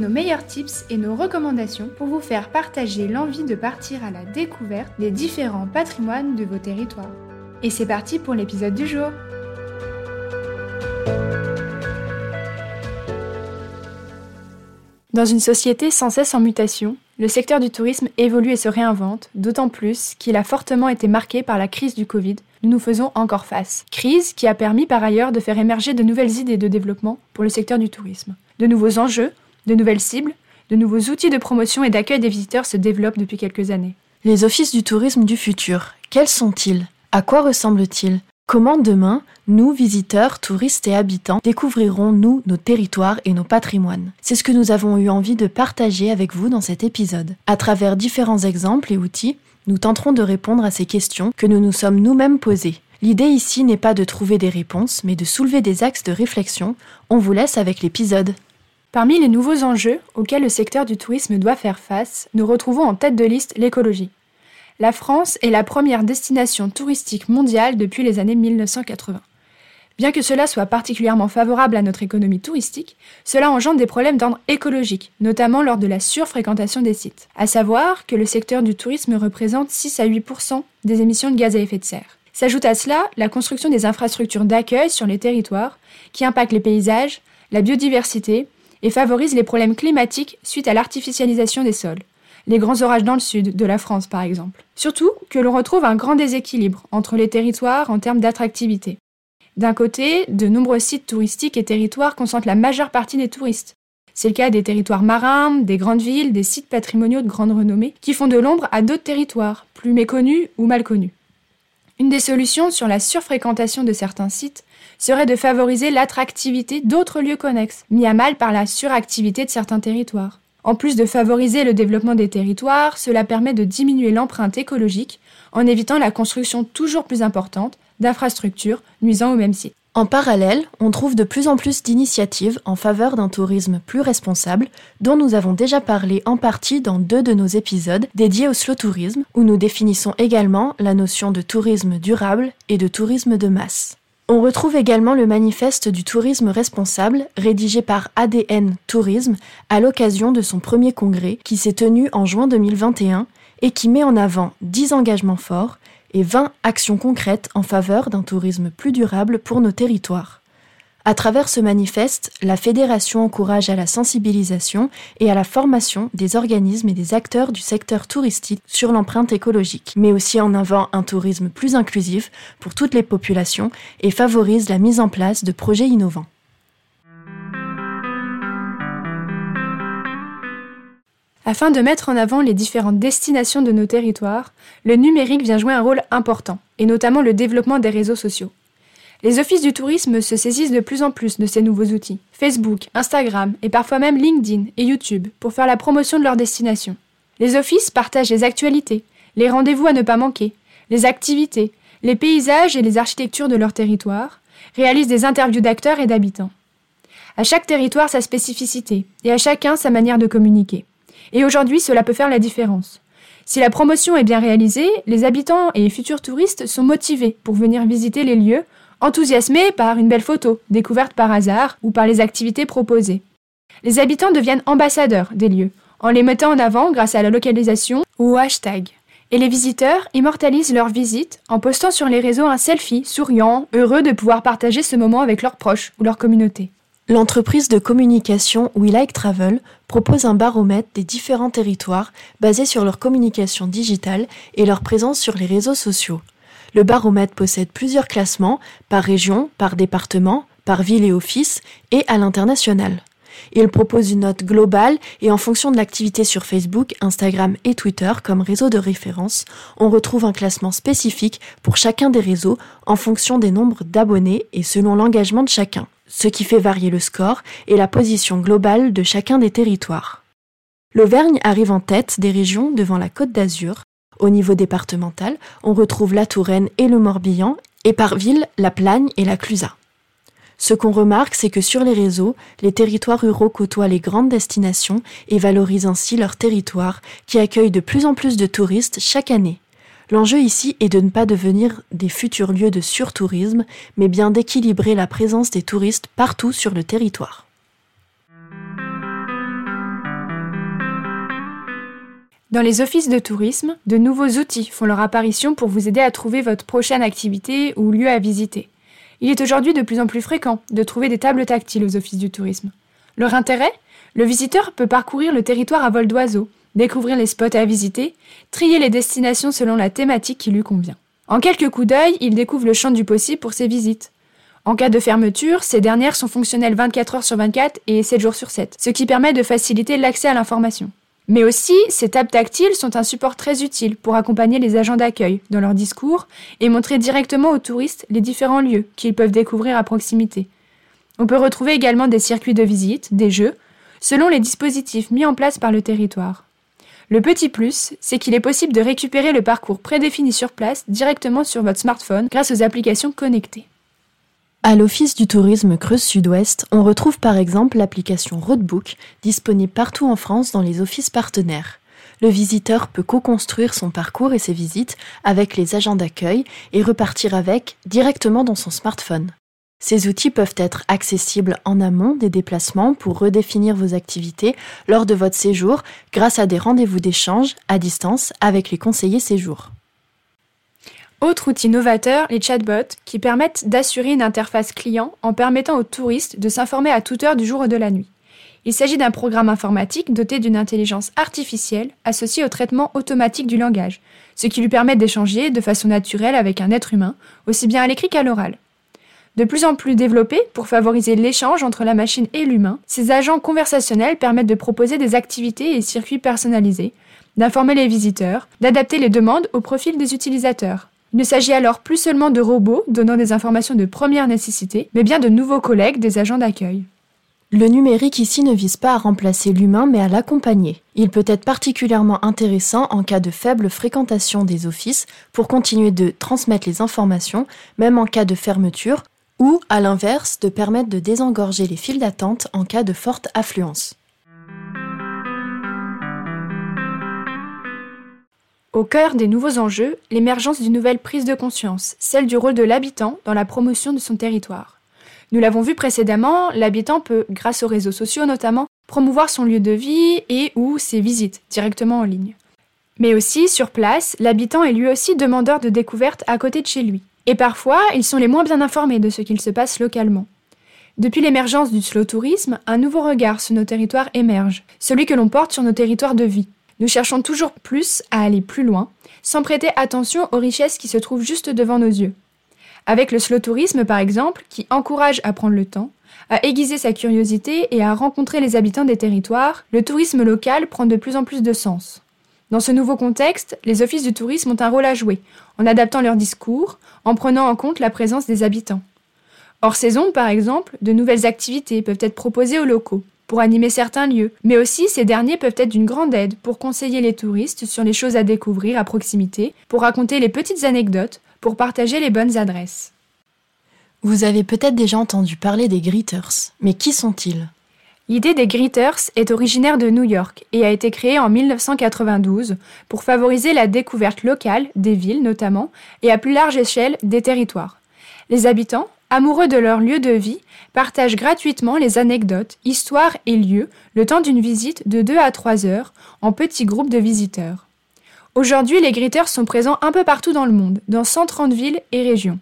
nos meilleurs tips et nos recommandations pour vous faire partager l'envie de partir à la découverte des différents patrimoines de vos territoires. Et c'est parti pour l'épisode du jour. Dans une société sans cesse en mutation, le secteur du tourisme évolue et se réinvente, d'autant plus qu'il a fortement été marqué par la crise du Covid. Nous nous faisons encore face. Crise qui a permis par ailleurs de faire émerger de nouvelles idées de développement pour le secteur du tourisme. De nouveaux enjeux, de nouvelles cibles, de nouveaux outils de promotion et d'accueil des visiteurs se développent depuis quelques années. Les offices du tourisme du futur, quels sont-ils? À quoi ressemblent-ils? Comment demain, nous, visiteurs, touristes et habitants, découvrirons-nous nos territoires et nos patrimoines? C'est ce que nous avons eu envie de partager avec vous dans cet épisode. À travers différents exemples et outils, nous tenterons de répondre à ces questions que nous nous sommes nous-mêmes posées. L'idée ici n'est pas de trouver des réponses, mais de soulever des axes de réflexion. On vous laisse avec l'épisode. Parmi les nouveaux enjeux auxquels le secteur du tourisme doit faire face, nous retrouvons en tête de liste l'écologie. La France est la première destination touristique mondiale depuis les années 1980. Bien que cela soit particulièrement favorable à notre économie touristique, cela engendre des problèmes d'ordre écologique, notamment lors de la surfréquentation des sites. À savoir que le secteur du tourisme représente 6 à 8% des émissions de gaz à effet de serre. S'ajoute à cela la construction des infrastructures d'accueil sur les territoires, qui impactent les paysages, la biodiversité et favorisent les problèmes climatiques suite à l'artificialisation des sols les grands orages dans le sud de la France par exemple. Surtout que l'on retrouve un grand déséquilibre entre les territoires en termes d'attractivité. D'un côté, de nombreux sites touristiques et territoires concentrent la majeure partie des touristes. C'est le cas des territoires marins, des grandes villes, des sites patrimoniaux de grande renommée, qui font de l'ombre à d'autres territoires, plus méconnus ou mal connus. Une des solutions sur la surfréquentation de certains sites serait de favoriser l'attractivité d'autres lieux connexes, mis à mal par la suractivité de certains territoires. En plus de favoriser le développement des territoires, cela permet de diminuer l'empreinte écologique en évitant la construction toujours plus importante d'infrastructures nuisant au même site. En parallèle, on trouve de plus en plus d'initiatives en faveur d'un tourisme plus responsable, dont nous avons déjà parlé en partie dans deux de nos épisodes dédiés au slow tourisme, où nous définissons également la notion de tourisme durable et de tourisme de masse. On retrouve également le manifeste du tourisme responsable rédigé par ADN Tourisme à l'occasion de son premier congrès qui s'est tenu en juin 2021 et qui met en avant 10 engagements forts et 20 actions concrètes en faveur d'un tourisme plus durable pour nos territoires. À travers ce manifeste, la Fédération encourage à la sensibilisation et à la formation des organismes et des acteurs du secteur touristique sur l'empreinte écologique, mais aussi en avant un tourisme plus inclusif pour toutes les populations et favorise la mise en place de projets innovants. Afin de mettre en avant les différentes destinations de nos territoires, le numérique vient jouer un rôle important, et notamment le développement des réseaux sociaux. Les offices du tourisme se saisissent de plus en plus de ces nouveaux outils, Facebook, Instagram et parfois même LinkedIn et YouTube, pour faire la promotion de leur destination. Les offices partagent les actualités, les rendez-vous à ne pas manquer, les activités, les paysages et les architectures de leur territoire, réalisent des interviews d'acteurs et d'habitants. À chaque territoire sa spécificité, et à chacun sa manière de communiquer. Et aujourd'hui, cela peut faire la différence. Si la promotion est bien réalisée, les habitants et futurs touristes sont motivés pour venir visiter les lieux enthousiasmés par une belle photo, découverte par hasard ou par les activités proposées. Les habitants deviennent ambassadeurs des lieux, en les mettant en avant grâce à la localisation ou au hashtag. Et les visiteurs immortalisent leur visite en postant sur les réseaux un selfie, souriant, heureux de pouvoir partager ce moment avec leurs proches ou leur communauté. L'entreprise de communication We Like Travel propose un baromètre des différents territoires basé sur leur communication digitale et leur présence sur les réseaux sociaux. Le baromètre possède plusieurs classements par région, par département, par ville et office et à l'international. Il propose une note globale et en fonction de l'activité sur Facebook, Instagram et Twitter comme réseau de référence, on retrouve un classement spécifique pour chacun des réseaux en fonction des nombres d'abonnés et selon l'engagement de chacun. ce qui fait varier le score et la position globale de chacun des territoires. L'Auvergne arrive en tête des régions devant la Côte d'Azur. Au niveau départemental, on retrouve la Touraine et le Morbihan, et par ville, la Plagne et la Clusaz. Ce qu'on remarque, c'est que sur les réseaux, les territoires ruraux côtoient les grandes destinations et valorisent ainsi leur territoire, qui accueille de plus en plus de touristes chaque année. L'enjeu ici est de ne pas devenir des futurs lieux de surtourisme, mais bien d'équilibrer la présence des touristes partout sur le territoire. Dans les offices de tourisme, de nouveaux outils font leur apparition pour vous aider à trouver votre prochaine activité ou lieu à visiter. Il est aujourd'hui de plus en plus fréquent de trouver des tables tactiles aux offices du tourisme. Leur intérêt? Le visiteur peut parcourir le territoire à vol d'oiseau, découvrir les spots à visiter, trier les destinations selon la thématique qui lui convient. En quelques coups d'œil, il découvre le champ du possible pour ses visites. En cas de fermeture, ces dernières sont fonctionnelles 24 heures sur 24 et 7 jours sur 7, ce qui permet de faciliter l'accès à l'information. Mais aussi, ces tables tactiles sont un support très utile pour accompagner les agents d'accueil dans leur discours et montrer directement aux touristes les différents lieux qu'ils peuvent découvrir à proximité. On peut retrouver également des circuits de visite, des jeux, selon les dispositifs mis en place par le territoire. Le petit plus, c'est qu'il est possible de récupérer le parcours prédéfini sur place directement sur votre smartphone grâce aux applications connectées. À l'Office du tourisme Creuse Sud-Ouest, on retrouve par exemple l'application Roadbook, disponible partout en France dans les offices partenaires. Le visiteur peut co-construire son parcours et ses visites avec les agents d'accueil et repartir avec directement dans son smartphone. Ces outils peuvent être accessibles en amont des déplacements pour redéfinir vos activités lors de votre séjour grâce à des rendez-vous d'échange à distance avec les conseillers séjour. Autre outil novateur, les chatbots, qui permettent d'assurer une interface client en permettant aux touristes de s'informer à toute heure du jour ou de la nuit. Il s'agit d'un programme informatique doté d'une intelligence artificielle associée au traitement automatique du langage, ce qui lui permet d'échanger de façon naturelle avec un être humain, aussi bien à l'écrit qu'à l'oral. De plus en plus développés pour favoriser l'échange entre la machine et l'humain, ces agents conversationnels permettent de proposer des activités et circuits personnalisés, d'informer les visiteurs, d'adapter les demandes au profil des utilisateurs, il ne s'agit alors plus seulement de robots donnant des informations de première nécessité, mais bien de nouveaux collègues des agents d'accueil. Le numérique ici ne vise pas à remplacer l'humain mais à l'accompagner. Il peut être particulièrement intéressant en cas de faible fréquentation des offices pour continuer de transmettre les informations, même en cas de fermeture, ou à l'inverse de permettre de désengorger les files d'attente en cas de forte affluence. Au cœur des nouveaux enjeux, l'émergence d'une nouvelle prise de conscience, celle du rôle de l'habitant dans la promotion de son territoire. Nous l'avons vu précédemment, l'habitant peut, grâce aux réseaux sociaux notamment, promouvoir son lieu de vie et ou ses visites directement en ligne. Mais aussi, sur place, l'habitant est lui aussi demandeur de découvertes à côté de chez lui. Et parfois, ils sont les moins bien informés de ce qu'il se passe localement. Depuis l'émergence du slow tourisme, un nouveau regard sur nos territoires émerge, celui que l'on porte sur nos territoires de vie. Nous cherchons toujours plus à aller plus loin, sans prêter attention aux richesses qui se trouvent juste devant nos yeux. Avec le slow tourisme, par exemple, qui encourage à prendre le temps, à aiguiser sa curiosité et à rencontrer les habitants des territoires, le tourisme local prend de plus en plus de sens. Dans ce nouveau contexte, les offices du tourisme ont un rôle à jouer, en adaptant leur discours, en prenant en compte la présence des habitants. Hors saison, par exemple, de nouvelles activités peuvent être proposées aux locaux, pour animer certains lieux, mais aussi ces derniers peuvent être d'une grande aide pour conseiller les touristes sur les choses à découvrir à proximité, pour raconter les petites anecdotes, pour partager les bonnes adresses. Vous avez peut-être déjà entendu parler des Greeters, mais qui sont-ils? L'idée des Greeters est originaire de New York et a été créée en 1992 pour favoriser la découverte locale des villes notamment et à plus large échelle des territoires. Les habitants, amoureux de leur lieu de vie, partagent gratuitement les anecdotes, histoires et lieux le temps d'une visite de 2 à 3 heures en petits groupes de visiteurs. Aujourd'hui, les greeters sont présents un peu partout dans le monde, dans 130 villes et régions.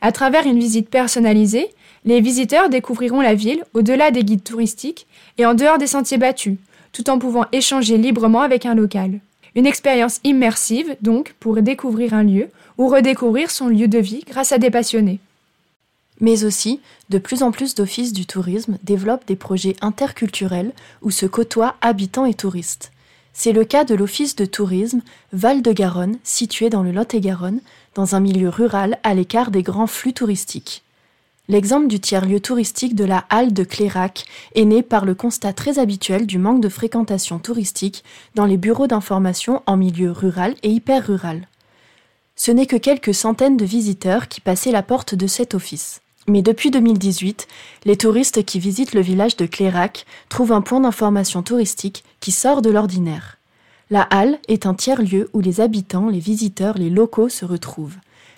À travers une visite personnalisée, les visiteurs découvriront la ville au-delà des guides touristiques et en dehors des sentiers battus, tout en pouvant échanger librement avec un local. Une expérience immersive, donc, pour découvrir un lieu ou redécouvrir son lieu de vie grâce à des passionnés. Mais aussi, de plus en plus d'offices du tourisme développent des projets interculturels où se côtoient habitants et touristes. C'est le cas de l'office de tourisme Val-de-Garonne, situé dans le Lot-et-Garonne, dans un milieu rural à l'écart des grands flux touristiques. L'exemple du tiers-lieu touristique de la halle de Clérac est né par le constat très habituel du manque de fréquentation touristique dans les bureaux d'information en milieu rural et hyper rural. Ce n'est que quelques centaines de visiteurs qui passaient la porte de cet office. Mais depuis 2018, les touristes qui visitent le village de Clérac trouvent un point d'information touristique qui sort de l'ordinaire. La halle est un tiers-lieu où les habitants, les visiteurs, les locaux se retrouvent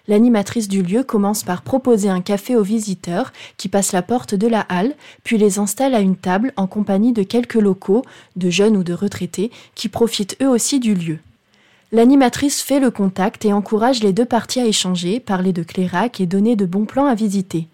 l'animatrice du lieu commence par proposer un café aux visiteurs qui passent la porte de la halle, puis les installe à une table en compagnie de quelques locaux, de jeunes ou de retraités, qui profitent eux aussi du lieu. L'animatrice fait le contact et encourage les deux parties à échanger, parler de Clérac et donner de bons plans à visiter.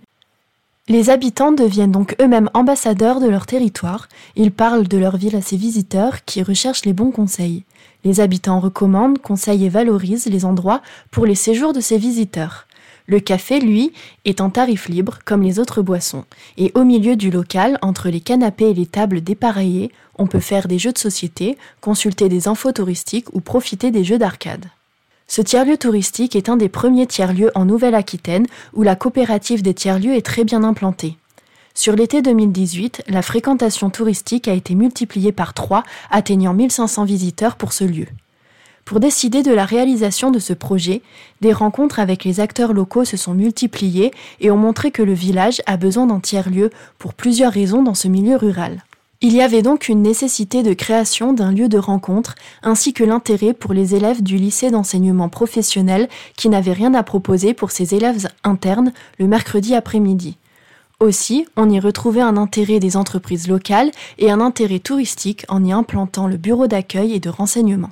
Les habitants deviennent donc eux-mêmes ambassadeurs de leur territoire, ils parlent de leur ville à ses visiteurs qui recherchent les bons conseils. Les habitants recommandent, conseillent et valorisent les endroits pour les séjours de ces visiteurs. Le café, lui, est en tarif libre comme les autres boissons, et au milieu du local, entre les canapés et les tables dépareillées, on peut faire des jeux de société, consulter des infos touristiques ou profiter des jeux d'arcade. Ce tiers-lieu touristique est un des premiers tiers-lieux en Nouvelle-Aquitaine où la coopérative des tiers-lieux est très bien implantée. Sur l'été 2018, la fréquentation touristique a été multipliée par 3, atteignant 1500 visiteurs pour ce lieu. Pour décider de la réalisation de ce projet, des rencontres avec les acteurs locaux se sont multipliées et ont montré que le village a besoin d'un tiers-lieu pour plusieurs raisons dans ce milieu rural. Il y avait donc une nécessité de création d'un lieu de rencontre, ainsi que l'intérêt pour les élèves du lycée d'enseignement professionnel qui n'avaient rien à proposer pour ses élèves internes le mercredi après-midi. Aussi, on y retrouvait un intérêt des entreprises locales et un intérêt touristique en y implantant le bureau d'accueil et de renseignement.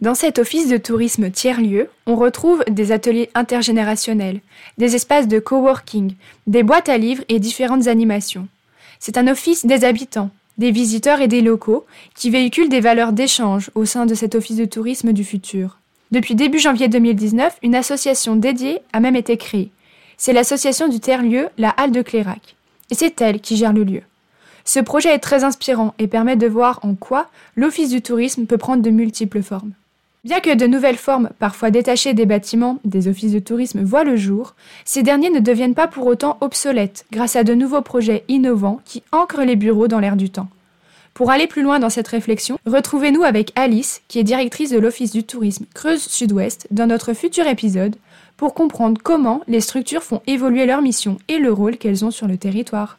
Dans cet office de tourisme tiers-lieu, on retrouve des ateliers intergénérationnels, des espaces de coworking, des boîtes à livres et différentes animations. C'est un office des habitants, des visiteurs et des locaux qui véhiculent des valeurs d'échange au sein de cet office de tourisme du futur. Depuis début janvier 2019, une association dédiée a même été créée. C'est l'association du terre-lieu La Halle de Clérac. Et c'est elle qui gère le lieu. Ce projet est très inspirant et permet de voir en quoi l'office du tourisme peut prendre de multiples formes. Bien que de nouvelles formes, parfois détachées des bâtiments, des offices de tourisme voient le jour, ces derniers ne deviennent pas pour autant obsolètes grâce à de nouveaux projets innovants qui ancrent les bureaux dans l'air du temps. Pour aller plus loin dans cette réflexion, retrouvez-nous avec Alice, qui est directrice de l'Office du tourisme Creuse Sud-Ouest, dans notre futur épisode, pour comprendre comment les structures font évoluer leur mission et le rôle qu'elles ont sur le territoire.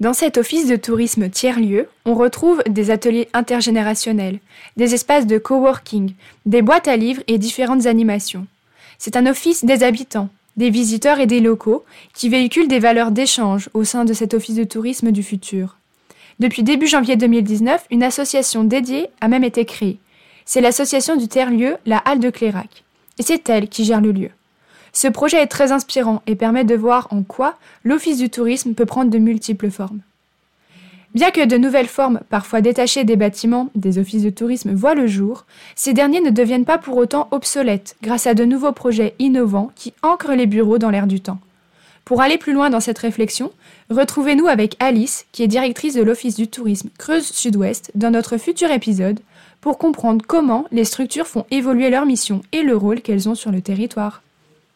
Dans cet office de tourisme tiers-lieu, on retrouve des ateliers intergénérationnels, des espaces de coworking, des boîtes à livres et différentes animations. C'est un office des habitants, des visiteurs et des locaux qui véhiculent des valeurs d'échange au sein de cet office de tourisme du futur. Depuis début janvier 2019, une association dédiée a même été créée. C'est l'association du tiers-lieu La Halle de Clérac. Et c'est elle qui gère le lieu. Ce projet est très inspirant et permet de voir en quoi l'Office du tourisme peut prendre de multiples formes. Bien que de nouvelles formes, parfois détachées des bâtiments, des offices de tourisme voient le jour, ces derniers ne deviennent pas pour autant obsolètes grâce à de nouveaux projets innovants qui ancrent les bureaux dans l'air du temps. Pour aller plus loin dans cette réflexion, retrouvez-nous avec Alice, qui est directrice de l'Office du tourisme Creuse Sud-Ouest, dans notre futur épisode, pour comprendre comment les structures font évoluer leur mission et le rôle qu'elles ont sur le territoire.